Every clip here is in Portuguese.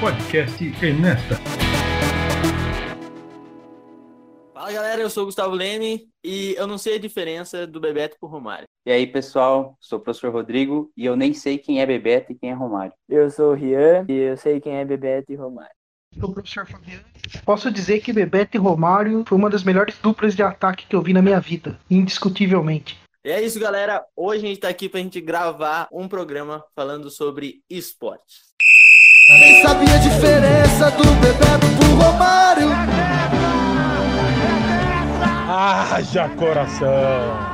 podcast Enesta. Fala galera, eu sou o Gustavo Leme e eu não sei a diferença do Bebeto pro Romário. E aí, pessoal, sou o professor Rodrigo e eu nem sei quem é Bebeto e quem é Romário. Eu sou o Rian e eu sei quem é Bebeto e Romário. Sou o professor Fabiano. Posso dizer que Bebeto e Romário foi uma das melhores duplas de ataque que eu vi na minha vida, indiscutivelmente. E é isso, galera. Hoje a gente tá aqui pra gente gravar um programa falando sobre esportes. Nem sabia a diferença do Bebeto pro Romário. Haja coração!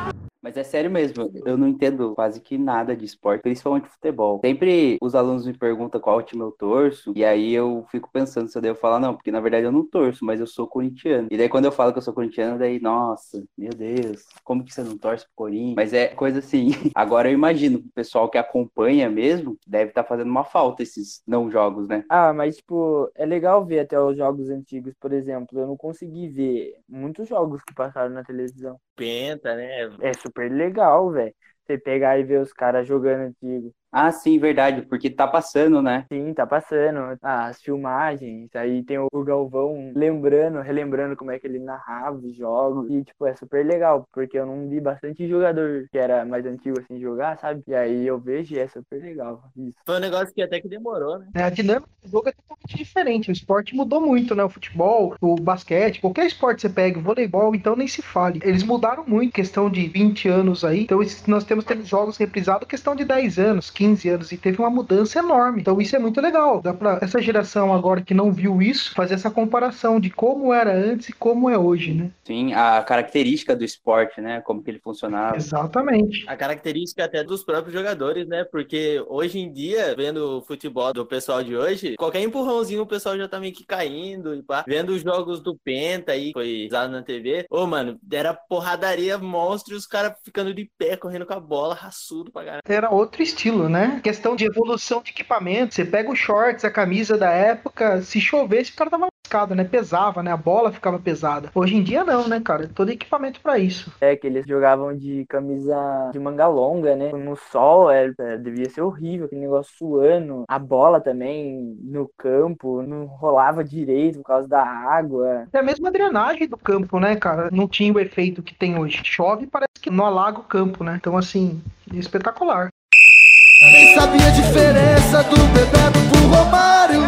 Mas é sério mesmo, eu não entendo quase que nada de esporte, principalmente futebol. Sempre os alunos me perguntam qual time eu torço, e aí eu fico pensando se eu devo falar, não, porque na verdade eu não torço, mas eu sou corintiano. E daí quando eu falo que eu sou corintiano, daí, nossa, meu Deus, como que você não torce pro Corinthians? Mas é coisa assim. Agora eu imagino que o pessoal que acompanha mesmo deve estar fazendo uma falta esses não jogos, né? Ah, mas tipo, é legal ver até os jogos antigos, por exemplo. Eu não consegui ver muitos jogos que passaram na televisão. Penta, né? É super legal, velho. Você pegar e ver os caras jogando antigo. Ah, sim, verdade, porque tá passando, né? Sim, tá passando. As filmagens, aí tem o Galvão lembrando, relembrando como é que ele narrava os jogos. E, tipo, é super legal, porque eu não vi bastante jogador que era mais antigo assim jogar, sabe? E aí eu vejo e é super legal. Isso. Foi um negócio que até que demorou, né? É, A dinâmica do jogo é totalmente diferente. O esporte mudou muito, né? O futebol, o basquete, qualquer esporte você pega, o voleibol, então nem se fale. Eles mudaram muito, questão de 20 anos aí. Então nós temos tendo jogos reprisados, questão de 10 anos, 15 anos, e teve uma mudança enorme. Então isso é muito legal. Dá pra essa geração agora que não viu isso, fazer essa comparação de como era antes e como é hoje, né? Sim, a característica do esporte, né? Como que ele funcionava. Exatamente. A característica até dos próprios jogadores, né? Porque hoje em dia, vendo o futebol do pessoal de hoje, qualquer empurrãozinho o pessoal já tá meio que caindo e pá. Vendo os jogos do Penta aí, foi usado na TV. Ô, mano, era porradaria monstro e os caras ficando de pé, correndo com a bola, raçudo pra caralho. Era outro estilo, né? Questão de evolução de equipamento. Você pega os shorts, a camisa da época, se chovesse, o cara tava lascado, né? Pesava, né? A bola ficava pesada. Hoje em dia não, né, cara? Todo equipamento pra isso. É que eles jogavam de camisa de manga longa, né? No sol, é, é, devia ser horrível, aquele negócio suando. A bola também no campo não rolava direito por causa da água. É a mesma drenagem do campo, né, cara? Não tinha o efeito que tem hoje. Chove, parece que não alaga o campo, né? Então, assim, espetacular. Nem sabia a diferença do Bebeto pro Romário.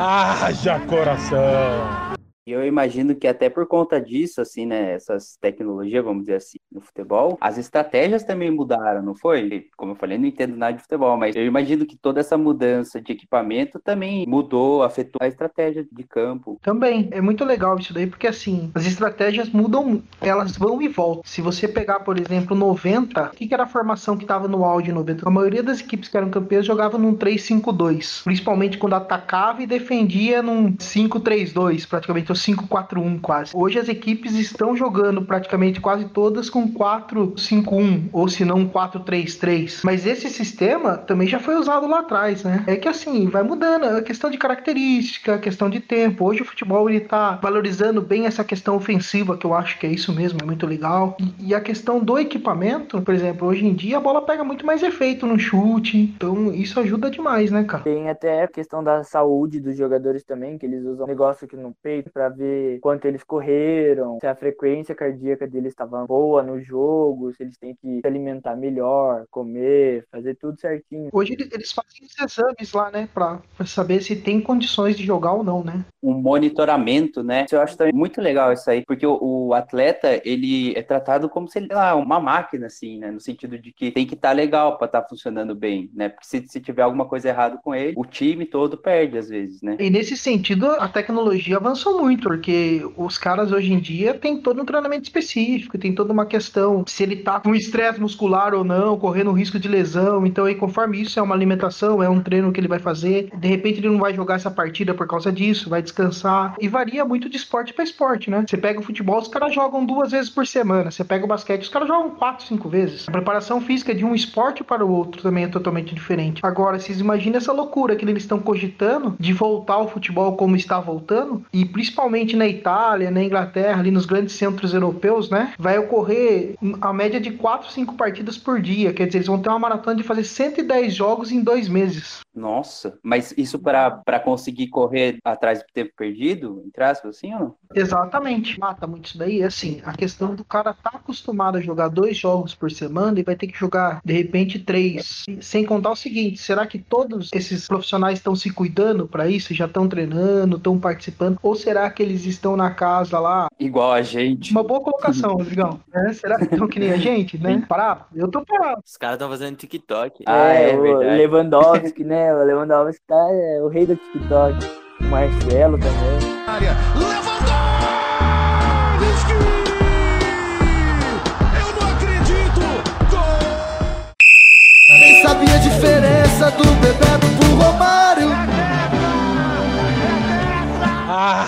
Haja coração! E eu imagino que até por conta disso, assim, né, essas tecnologias, vamos dizer assim, no futebol, as estratégias também mudaram, não foi? Como eu falei, não entendo nada de futebol, mas eu imagino que toda essa mudança de equipamento também mudou, afetou a estratégia de campo. Também, é muito legal isso daí, porque assim, as estratégias mudam, elas vão e voltam. Se você pegar, por exemplo, 90, o que era a formação que estava no auge 90? A maioria das equipes que eram campeãs jogavam num 3-5-2, principalmente quando atacava e defendia num 5-3-2, praticamente, ou 5-4-1 quase. Hoje as equipes estão jogando praticamente quase todas com 4-5-1, ou se não 4-3-3. Mas esse sistema também já foi usado lá atrás, né? É que assim, vai mudando, é questão de característica, questão de tempo. Hoje o futebol ele tá valorizando bem essa questão ofensiva, que eu acho que é isso mesmo, é muito legal. E, e a questão do equipamento, por exemplo, hoje em dia a bola pega muito mais efeito no chute, então isso ajuda demais, né, cara? Tem até a questão da saúde dos jogadores também, que eles usam um negócio aqui no peito pra ver quanto eles correram, se a frequência cardíaca deles estava boa no jogo, se eles têm que se alimentar melhor, comer, fazer tudo certinho. Hoje ele- eles fazem os exames lá, né, pra, pra saber se tem condições de jogar ou não, né? Um monitoramento, né? Eu acho também muito legal isso aí, porque o, o atleta, ele é tratado como se ele, sei lá, uma máquina, assim, né? No sentido de que tem que estar legal para estar funcionando bem, né? Porque se, se tiver alguma coisa errada com ele, o time todo perde às vezes, né? E nesse sentido, a tecnologia avançou muito, porque os caras hoje em dia têm todo um treinamento específico, tem toda uma questão se ele tá com estresse muscular ou não, correndo risco de lesão. Então, aí, conforme isso é uma alimentação, é um treino que ele vai fazer, de repente ele não vai jogar essa partida por causa disso, vai descansar. E varia muito de esporte para esporte, né? Você pega o futebol, os caras jogam duas vezes por semana. Você pega o basquete, os caras jogam quatro, cinco vezes. A preparação física de um esporte para o outro também é totalmente diferente. Agora, vocês imaginam essa loucura que eles estão cogitando de voltar ao futebol como está voltando, e principalmente na Itália, na Inglaterra, ali nos grandes centros europeus, né? Vai ocorrer a média de 4, 5 partidas por dia. Quer dizer, eles vão ter uma maratona de fazer 110 jogos em dois meses. Nossa, mas isso para conseguir correr atrás do tempo perdido, entre aspas, assim ou não? Exatamente. Mata muito isso daí. Assim, a questão do cara tá acostumado a jogar dois jogos por semana e vai ter que jogar, de repente, três. Sem contar o seguinte: será que todos esses profissionais estão se cuidando para isso? Já estão treinando, estão participando? Ou será que eles estão na casa lá? Igual a gente. Uma boa colocação, Rodrigão. É, será que estão que nem a gente, né? Parado? Eu tô parado. Os caras estão fazendo TikTok. Ah, é o verdade. Lewandowski, né? O Lewandowski tá é, o rei do TikTok. O Marcelo também. Lewandowski! Eu não acredito! Gol! Nem sabia a diferença do Bebeto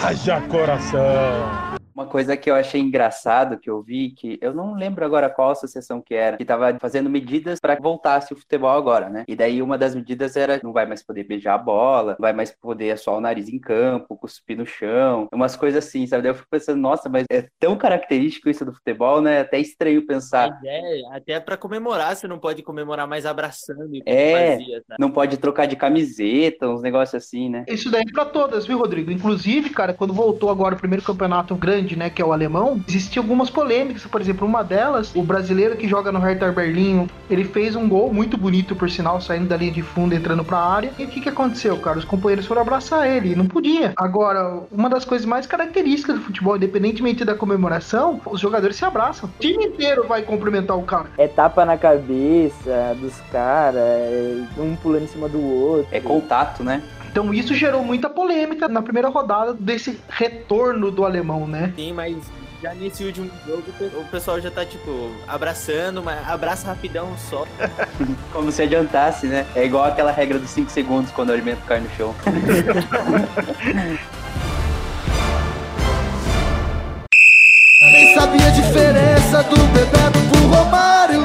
Haja coração. Uma coisa que eu achei engraçado que eu vi, que eu não lembro agora qual associação que era, que tava fazendo medidas para que voltasse o futebol agora, né? E daí uma das medidas era não vai mais poder beijar a bola, não vai mais poder assoar o nariz em campo, cuspir no chão, umas coisas assim, sabe? Daí eu fico pensando, nossa, mas é tão característico isso do futebol, né? Até estranho pensar. Mas é, até pra comemorar, você não pode comemorar mais abraçando e É. fazia, tá? Não pode trocar de camiseta, uns negócios assim, né? Isso daí é pra todas, viu, Rodrigo? Inclusive, cara, quando voltou agora o primeiro campeonato grande, né, que é o alemão, existiam algumas polêmicas. Por exemplo, uma delas, o brasileiro que joga no Hertha Berlim, ele fez um gol muito bonito, por sinal, saindo da linha de fundo, entrando pra área. E o que que aconteceu, cara? Os companheiros foram abraçar ele, e não podia. Agora, uma das coisas mais características do futebol, independentemente da comemoração, os jogadores se abraçam. O time inteiro vai cumprimentar o cara. É tapa na cabeça dos caras, é um pulando em cima do outro. É contato, né? Então isso gerou muita polêmica na primeira rodada desse retorno do alemão, né? Sim, mas já nesse último jogo o pessoal já tá, tipo, abraçando, mas abraça rapidão só. Como se adiantasse, né? É igual aquela regra dos 5 segundos quando o alimento cai no chão. Nem sabia a diferença do Bebeto pro Romário.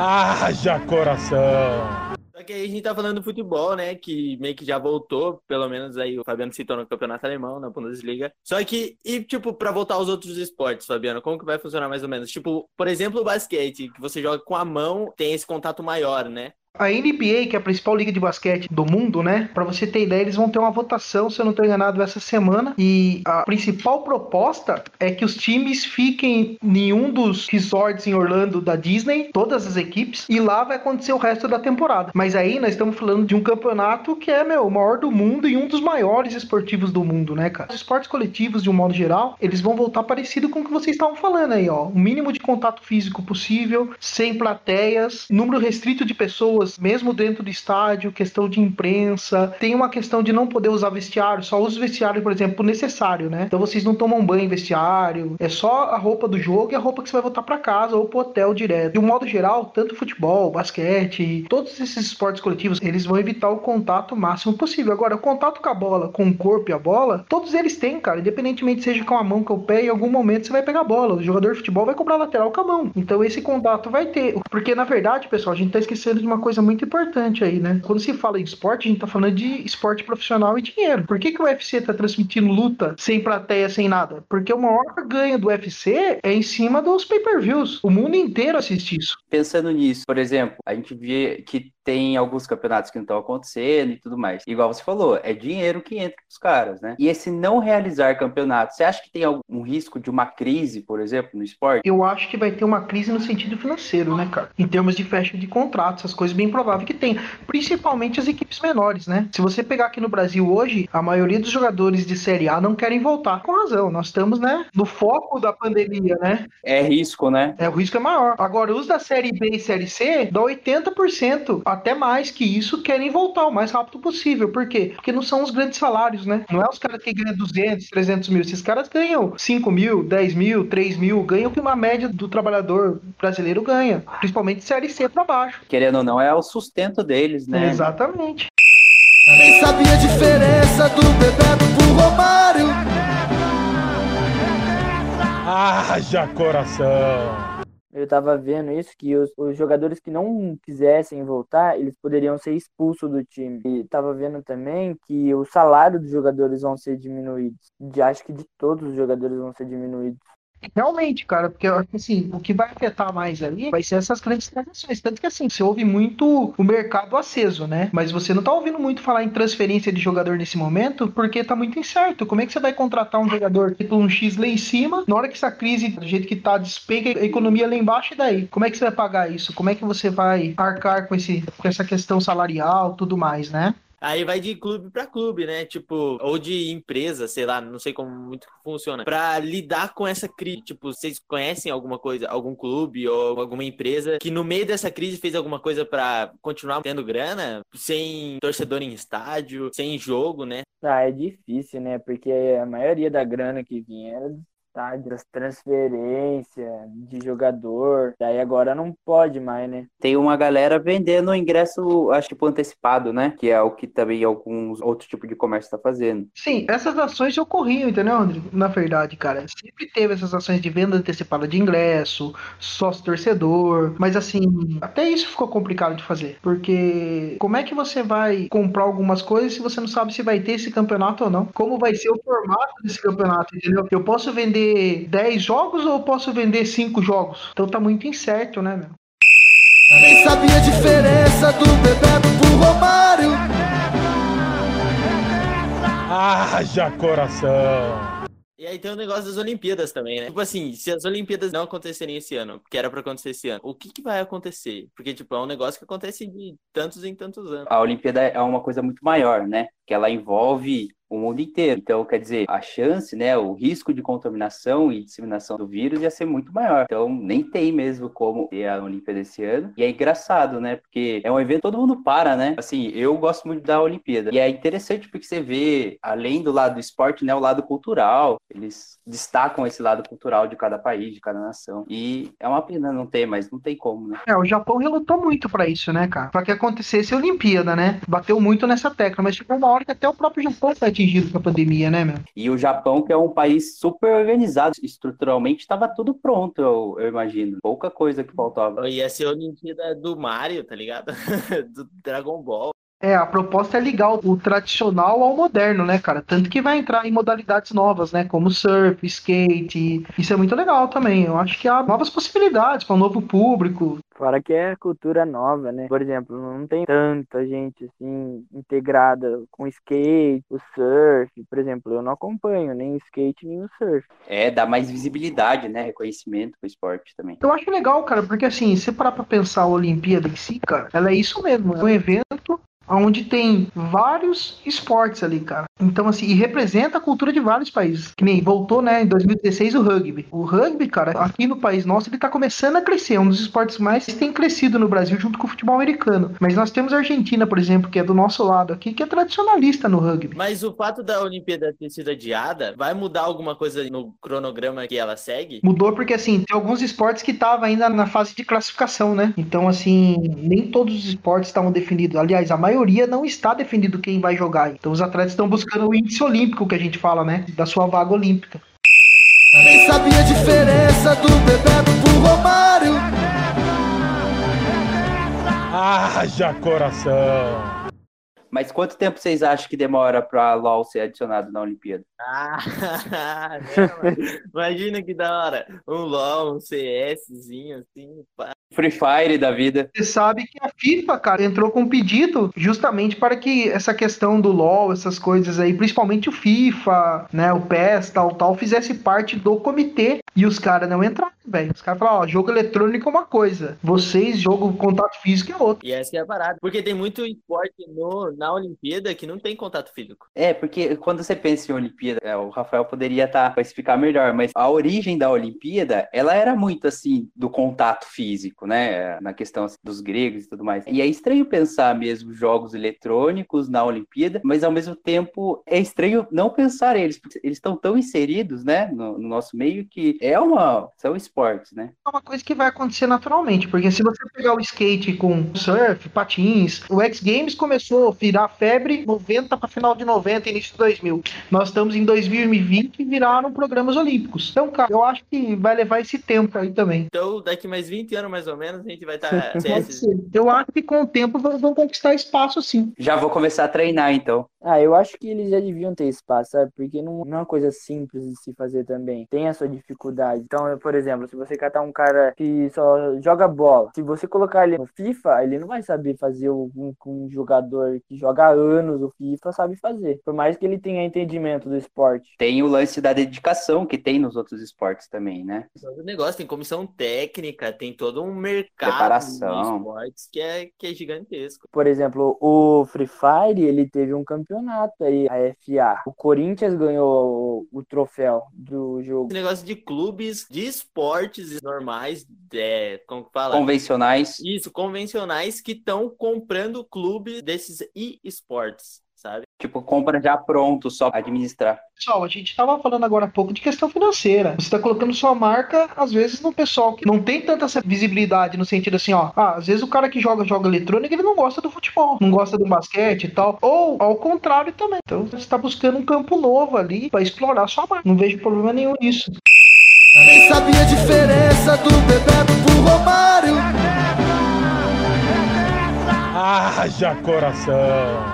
Haja coração. Que aí a gente tá falando do futebol, né? Que meio que já voltou, pelo menos aí o Fabiano citou no campeonato alemão, na Bundesliga. Só que, e tipo, pra voltar aos outros esportes, Fabiano, como que vai funcionar mais ou menos? Tipo, por exemplo, o basquete, que você joga com a mão, tem esse contato maior, né? A NBA, que é a principal liga de basquete do mundo, né? Pra você ter ideia, eles vão ter uma votação, se eu não tô enganado, essa semana. E a principal proposta é que os times fiquem em um dos resorts em Orlando da Disney, todas as equipes, e lá vai acontecer o resto da temporada. Mas aí nós estamos falando de um campeonato que é, meu, o maior do mundo e um dos maiores esportivos do mundo, né, cara? Os esportes coletivos, de um modo geral, eles vão voltar parecido com o que vocês estavam falando aí, ó. O mínimo de contato físico possível, sem plateias, número restrito de pessoas mesmo dentro do estádio, questão de imprensa, tem uma questão de não poder usar vestiário, só usa vestiário, por exemplo, necessário, né? Então vocês não tomam banho em vestiário, é só a roupa do jogo e a roupa que você vai voltar para casa ou pro hotel direto. De um modo geral, tanto futebol, basquete, todos esses esportes coletivos, eles vão evitar o contato máximo possível. Agora, o contato com a bola, com o corpo e a bola, todos eles têm, cara, independentemente seja com a mão, com o pé, em algum momento você vai pegar a bola. O jogador de futebol vai cobrar lateral com a mão. Então esse contato vai ter. Porque, na verdade, pessoal, a gente tá esquecendo de uma coisa muito importante aí, né? Quando se fala em esporte, a gente tá falando de esporte profissional e dinheiro. Por que, que o UFC tá transmitindo luta sem plateia, sem nada? Porque o maior ganho do UFC é em cima dos pay-per-views. O mundo inteiro assiste isso. Pensando nisso, por exemplo, a gente vê que tem alguns campeonatos que não estão acontecendo e tudo mais. Igual você falou, é dinheiro que entra pros caras, né? E esse não realizar campeonato, você acha que tem algum risco de uma crise, por exemplo, no esporte? Eu acho que vai ter uma crise no sentido financeiro, né, cara? Em termos de fecha de contratos, essas coisas bem provável que tem. Principalmente as equipes menores, né? Se você pegar aqui no Brasil hoje, a maioria dos jogadores de Série A não querem voltar. Com razão, nós estamos, né, no foco da pandemia, né? É risco, né? É, o risco é maior. Agora, os da Série B e Série C, dá 80%, até mais que isso, querem voltar o mais rápido possível. Por quê? Porque não são os grandes salários, né? Não é os caras que ganham 200, 300 mil. Esses caras ganham 5 mil, 10 mil, 3 mil, ganham o que uma média do trabalhador brasileiro ganha. Principalmente Série C pra baixo. Querendo ou não, é o sustento deles, né? Exatamente. Nem sabia a diferença do Bebeto pro Romário. Haja coração. Eu tava vendo isso, que os, os jogadores que não quisessem voltar, eles poderiam ser expulsos do time. E tava vendo também que o salário dos jogadores vão ser diminuídos. De, acho que de todos os jogadores vão ser diminuídos. Realmente, cara, porque assim, o que vai afetar mais ali vai ser essas grandes transações. Tanto que assim, você ouve muito o mercado aceso, né? Mas você não tá ouvindo muito falar em transferência de jogador nesse momento, porque tá muito incerto. Como é que você vai contratar um jogador tipo um X lá em cima, na hora que essa crise, do jeito que tá, despenca a economia lá embaixo, e daí? Como é que você vai pagar isso? Como é que você vai arcar com, esse, com essa questão salarial tudo mais, né? Aí vai de clube para clube, né? Tipo, ou de empresa, sei lá, não sei como muito funciona. Para lidar com essa crise, tipo, vocês conhecem alguma coisa, algum clube ou alguma empresa que no meio dessa crise fez alguma coisa para continuar tendo grana, sem torcedor em estádio, sem jogo, né? Ah, é difícil, né? Porque a maioria da grana que vinha era estádio, das transferências de jogador. Daí agora não pode mais, né? Tem uma galera vendendo ingresso, acho tipo antecipado, né? Que é o que também alguns outros tipos de comércio tá fazendo. Sim, essas ações ocorriam, entendeu, André? Na verdade, cara, sempre teve essas ações de venda antecipada de ingresso, sócio torcedor, mas assim, até isso ficou complicado de fazer, porque como é que você vai comprar algumas coisas se você não sabe se vai ter esse campeonato ou não? Como vai ser o formato desse campeonato, entendeu? Eu posso vender 10 jogos ou posso vender 5 jogos? Então tá muito incerto, né, meu? Nem sabia a diferença do Bebeto pro Romário. Haja coração! E aí tem o negócio das Olimpíadas também, né? Tipo assim, se as Olimpíadas não acontecerem esse ano, que era pra acontecer esse ano, o que que vai acontecer? Porque, tipo, é um negócio que acontece de tantos em tantos anos. A Olimpíada é uma coisa muito maior, né? Que ela envolve o mundo inteiro. Então, quer dizer, a chance, né, o risco de contaminação e disseminação do vírus ia ser muito maior. Então, nem tem mesmo como ter a Olimpíada esse ano. E é engraçado, né, porque é um evento todo mundo para, né? Assim, eu gosto muito da Olimpíada. E é interessante porque você vê, além do lado do esporte, né, o lado cultural. Eles destacam esse lado cultural de cada país, de cada nação. E é uma pena não ter, mas não tem como, né? É, o Japão relutou muito pra isso, né, cara? Pra que acontecesse a Olimpíada, né? Bateu muito nessa tecla, mas chegou uma hora que até o próprio Japão foi atingido com a pandemia, né, meu? E o Japão, que é um país super organizado, estruturalmente estava tudo pronto, eu, eu imagino. Pouca coisa que faltava. Ia ser a Olimpíada do Mario, tá ligado? do Dragon Ball. É, a proposta é ligar o tradicional ao moderno, né, cara? Tanto que vai entrar em modalidades novas, né? Como surf, skate. Isso é muito legal também. Eu acho que há novas possibilidades para um novo público. Fora que é cultura nova, né? Por exemplo, não tem tanta gente assim integrada com skate, o surf. Por exemplo, eu não acompanho nem o skate nem o surf. É, dá mais visibilidade, né? Reconhecimento pro esporte também. Eu acho legal, cara, porque assim, se parar pra pensar a Olimpíada em si, cara, ela é isso mesmo. É um evento onde tem vários esportes ali, cara. Então, assim, e representa a cultura de vários países. Que nem voltou, né, em 2016 o rugby. O rugby, cara, aqui no país nosso, ele tá começando a crescer. É um dos esportes mais que tem crescido no Brasil junto com o futebol americano. Mas nós temos a Argentina, por exemplo, que é do nosso lado aqui, que é tradicionalista no rugby. Mas o fato da Olimpíada ter sido adiada vai mudar alguma coisa no cronograma que ela segue? Mudou porque, assim, tem alguns esportes que estavam ainda na fase de classificação, né? Então, assim, nem todos os esportes estavam definidos. Aliás, a maioria não está definido quem vai jogar. Então, os atletas estão buscando o índice olímpico que a gente fala, né? Da sua vaga olímpica. Nem sabia a diferença do Bebeto pro Romário. Haja coração! Mas quanto tempo vocês acham que demora pra LoL ser adicionado na Olimpíada? Ah, não, mano. imagina que da hora. Um LOL, um CSzinho, assim, pá. Free Fire da vida. Você sabe que a FIFA, cara, entrou com um pedido justamente para que essa questão do LoL, essas coisas aí, principalmente o FIFA, né, o PES, tal, tal, fizesse parte do comitê e os caras não entraram, velho. Os caras falaram, ó, jogo eletrônico é uma coisa, vocês, jogo contato físico é outra. E essa é a parada. Porque tem muito esporte no, na Olimpíada que não tem contato físico. É, porque quando você pensa em Olimpíada, é, o Rafael poderia estar para explicar melhor, mas a origem da Olimpíada, ela era muito assim do contato físico, né? Na questão assim, dos gregos e tudo mais. E é estranho pensar mesmo jogos eletrônicos na Olimpíada, mas ao mesmo tempo é estranho não pensar eles, porque eles estão tão inseridos, né, no, no nosso meio que é uma são esportes, né? É uma coisa que vai acontecer naturalmente, porque se você pegar o skate com surf, patins, o X Games começou, virar febre 90 para final de 90, início de 2000. Nós estamos em 2020 e viraram programas olímpicos. Então, cara, eu acho que vai levar esse tempo aí também. Então, daqui mais 20 anos, mais ou menos, a gente vai estar... Tá. Eu acho que com o tempo vão conquistar espaço, sim. Já vou começar a treinar, então. Ah, eu acho que eles já deviam ter espaço, sabe? Porque não, não é uma coisa simples de se fazer também. Tem a sua dificuldade. Então, por exemplo, se você catar um cara que só joga bola, se você colocar ele no FIFA, ele não vai saber fazer um, um jogador que joga há anos o FIFA sabe fazer. Por mais que ele tenha entendimento do esporte. Tem o lance da dedicação que tem nos outros esportes também, né? Todo negócio, tem comissão técnica, tem todo um mercado Preparação. de esportes que é, que é gigantesco. Por exemplo, o Free Fire, ele teve um campeonato aí, a FA. O Corinthians ganhou o, o troféu do jogo. Esse negócio de clubes de esportes normais, é, como que fala? Convencionais. Isso, convencionais que estão comprando clubes desses e-sports. Sabe? Tipo, compra já pronto, só pra administrar. Pessoal, a gente estava falando agora há pouco de questão financeira. Você está colocando sua marca, às vezes, no pessoal que não tem tanta essa visibilidade, no sentido assim, ó. Ah, às vezes o cara que joga joga eletrônica, ele não gosta do futebol, não gosta do basquete e tal. Ou ao contrário também. Então você está buscando um campo novo ali para explorar sua marca. Não vejo problema nenhum nisso. Nem sabia a diferença do Bebeto pro Romário. Haja coração!